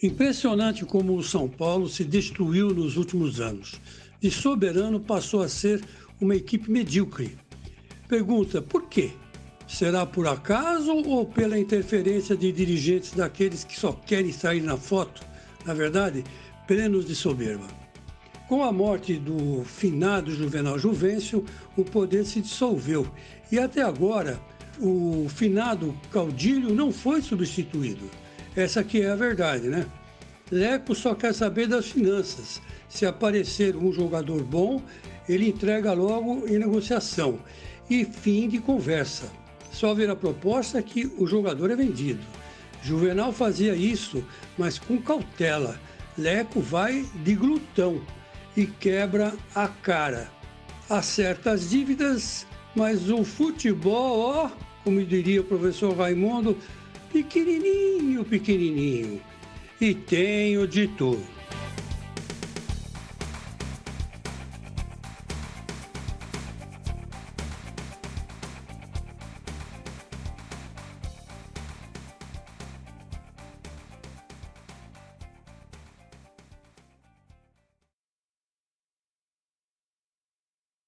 Impressionante como o São Paulo se destruiu nos últimos anos. De soberano passou a ser uma equipe medíocre. Pergunta: por quê? Será por acaso ou pela interferência de dirigentes daqueles que só querem sair na foto? Na verdade, plenos de soberba. Com a morte do finado Juvenal Juvencio, o poder se dissolveu e até agora o finado Caudilho não foi substituído. Essa aqui é a verdade, né? Leco só quer saber das finanças. Se aparecer um jogador bom, ele entrega logo em negociação. E fim de conversa. Só ver a proposta que o jogador é vendido. Juvenal fazia isso, mas com cautela. Leco vai de glutão e quebra a cara. Acerta as dívidas, mas o futebol, ó, como diria o professor Raimundo, pequenininho, pequenininho. E tenho de tudo.